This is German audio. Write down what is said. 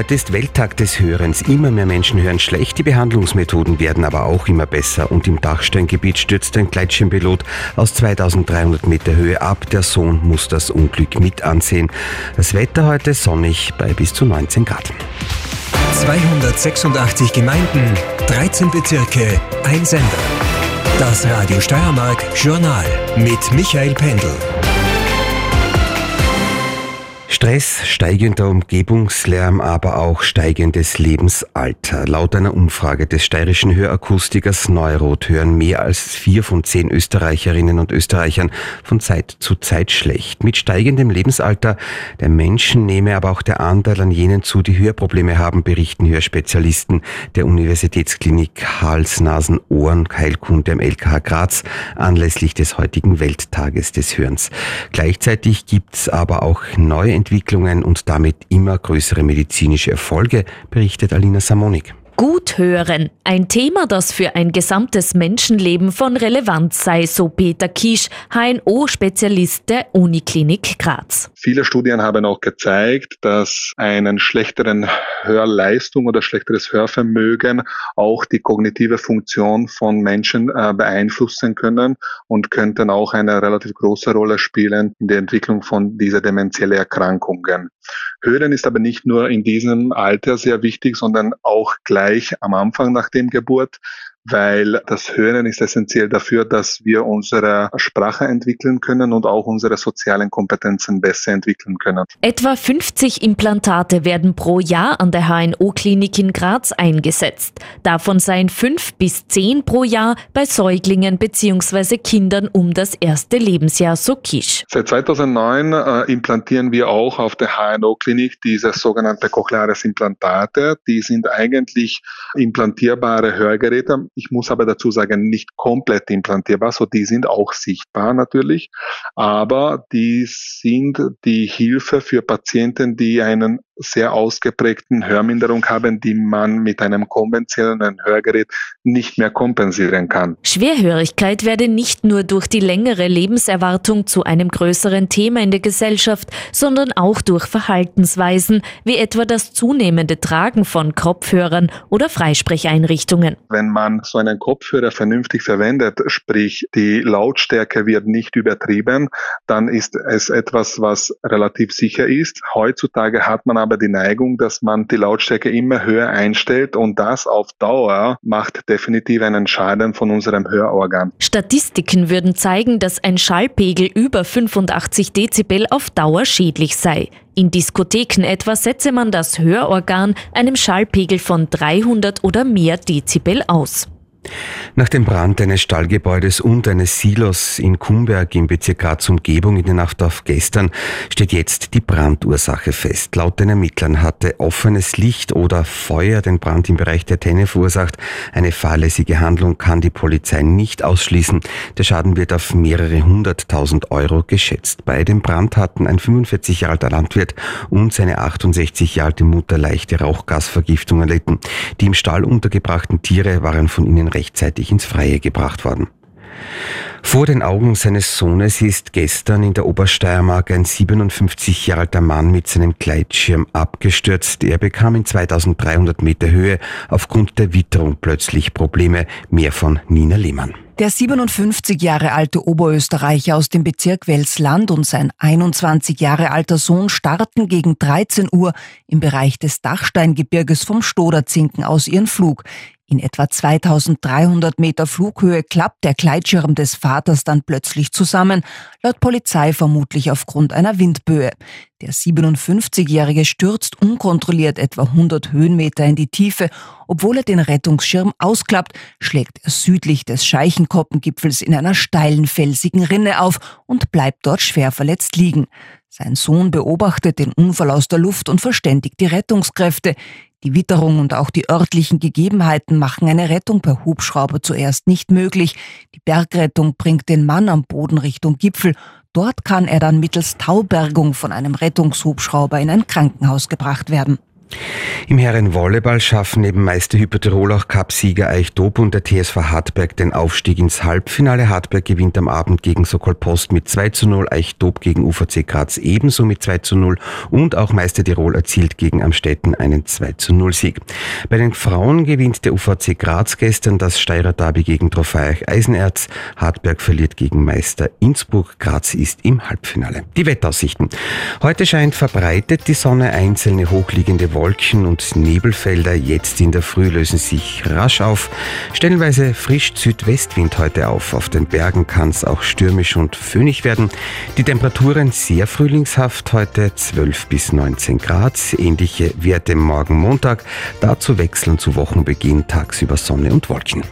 Heute ist Welttag des Hörens. Immer mehr Menschen hören schlecht, die Behandlungsmethoden werden aber auch immer besser. Und im Dachsteingebiet stürzt ein Gleitschirmpilot aus 2300 Meter Höhe ab. Der Sohn muss das Unglück mit ansehen. Das Wetter heute sonnig bei bis zu 19 Grad. 286 Gemeinden, 13 Bezirke, ein Sender. Das Radio Steiermark Journal mit Michael Pendl. Stress, steigender Umgebungslärm, aber auch steigendes Lebensalter. Laut einer Umfrage des steirischen Hörakustikers Neuroth hören mehr als vier von zehn Österreicherinnen und Österreichern von Zeit zu Zeit schlecht. Mit steigendem Lebensalter der Menschen nehme aber auch der Anteil an jenen zu, die Hörprobleme haben, berichten Hörspezialisten der Universitätsklinik Hals-Nasen-Ohren-Heilkunde am LKH Graz anlässlich des heutigen Welttages des Hörens. Gleichzeitig gibt's aber auch neue Entwicklungen und damit immer größere medizinische Erfolge, berichtet Alina Samonik. Gut hören. Ein Thema, das für ein gesamtes Menschenleben von Relevanz sei, so Peter Kisch, HNO-Spezialist der Uniklinik Graz. Viele Studien haben auch gezeigt, dass einen schlechteren Hörleistung oder schlechteres Hörvermögen auch die kognitive Funktion von Menschen äh, beeinflussen können und könnten auch eine relativ große Rolle spielen in der Entwicklung von dieser demenziellen Erkrankungen. Hören ist aber nicht nur in diesem Alter sehr wichtig, sondern auch gleich am Anfang nach dem Geburt weil das Hören ist essentiell dafür, dass wir unsere Sprache entwickeln können und auch unsere sozialen Kompetenzen besser entwickeln können. Etwa 50 Implantate werden pro Jahr an der HNO-Klinik in Graz eingesetzt. Davon seien fünf bis zehn pro Jahr bei Säuglingen bzw. Kindern um das erste Lebensjahr so Kisch. Seit 2009 äh, implantieren wir auch auf der HNO-Klinik diese sogenannte cochleares Implantate. Die sind eigentlich implantierbare Hörgeräte ich muss aber dazu sagen, nicht komplett implantierbar, so die sind auch sichtbar natürlich, aber die sind die Hilfe für Patienten, die einen sehr ausgeprägten Hörminderung haben, die man mit einem konventionellen Hörgerät nicht mehr kompensieren kann. Schwerhörigkeit werde nicht nur durch die längere Lebenserwartung zu einem größeren Thema in der Gesellschaft, sondern auch durch Verhaltensweisen, wie etwa das zunehmende Tragen von Kopfhörern oder Freisprecheinrichtungen. Wenn man so einen Kopfhörer vernünftig verwendet, sprich die Lautstärke wird nicht übertrieben, dann ist es etwas, was relativ sicher ist. Heutzutage hat man aber aber die Neigung, dass man die Lautstärke immer höher einstellt und das auf Dauer macht definitiv einen Schaden von unserem Hörorgan. Statistiken würden zeigen, dass ein Schallpegel über 85 Dezibel auf Dauer schädlich sei. In Diskotheken etwa setze man das Hörorgan einem Schallpegel von 300 oder mehr Dezibel aus. Nach dem Brand eines Stallgebäudes und eines Silos in Kumberg im Bezirk Graz Umgebung in der Nacht auf gestern steht jetzt die Brandursache fest. Laut den Ermittlern hatte offenes Licht oder Feuer den Brand im Bereich der Tenne verursacht. Eine fahrlässige Handlung kann die Polizei nicht ausschließen. Der Schaden wird auf mehrere hunderttausend Euro geschätzt. Bei dem Brand hatten ein 45 Jahre alter Landwirt und seine 68 Jahre alte Mutter leichte Rauchgasvergiftung erlitten. Die im Stall untergebrachten Tiere waren von ihnen rechtzeitig ins Freie gebracht worden. Vor den Augen seines Sohnes ist gestern in der Obersteiermark ein 57 Jahre alter Mann mit seinem Gleitschirm abgestürzt. Er bekam in 2300 Meter Höhe aufgrund der Witterung plötzlich Probleme. Mehr von Nina Lehmann. Der 57 Jahre alte Oberösterreicher aus dem Bezirk Welsland und sein 21 Jahre alter Sohn starten gegen 13 Uhr im Bereich des Dachsteingebirges vom Stoderzinken aus ihren Flug. In etwa 2300 Meter Flughöhe klappt der Gleitschirm des Vaters dann plötzlich zusammen, laut Polizei vermutlich aufgrund einer Windböe. Der 57-Jährige stürzt unkontrolliert etwa 100 Höhenmeter in die Tiefe. Obwohl er den Rettungsschirm ausklappt, schlägt er südlich des Scheichenkoppengipfels in einer steilen felsigen Rinne auf und bleibt dort schwer verletzt liegen. Sein Sohn beobachtet den Unfall aus der Luft und verständigt die Rettungskräfte. Die Witterung und auch die örtlichen Gegebenheiten machen eine Rettung per Hubschrauber zuerst nicht möglich. Die Bergrettung bringt den Mann am Boden Richtung Gipfel. Dort kann er dann mittels Taubergung von einem Rettungshubschrauber in ein Krankenhaus gebracht werden. Im Herrenvolleyball schaffen neben Meister Hypertirol auch Cup-Sieger Eichdob und der TSV Hartberg den Aufstieg ins Halbfinale. Hartberg gewinnt am Abend gegen Sokol Post mit 2 zu 0, Eichdob gegen UVC Graz ebenso mit 2 zu 0 und auch Meister Tirol erzielt gegen Amstetten einen 2 zu 0 Sieg. Bei den Frauen gewinnt der UVC Graz gestern das Steirer Derby gegen Trophäich Eisenerz. Hartberg verliert gegen Meister Innsbruck. Graz ist im Halbfinale. Die Wettaussichten. Heute scheint verbreitet die Sonne, einzelne hochliegende Wolken und Nebelfelder jetzt in der Früh lösen sich rasch auf. Stellenweise frisch Südwestwind heute auf. Auf den Bergen kann es auch stürmisch und föhnig werden. Die Temperaturen sehr frühlingshaft heute 12 bis 19 Grad. Ähnliche Werte morgen Montag. Dazu wechseln zu Wochenbeginn tagsüber Sonne und Wolken.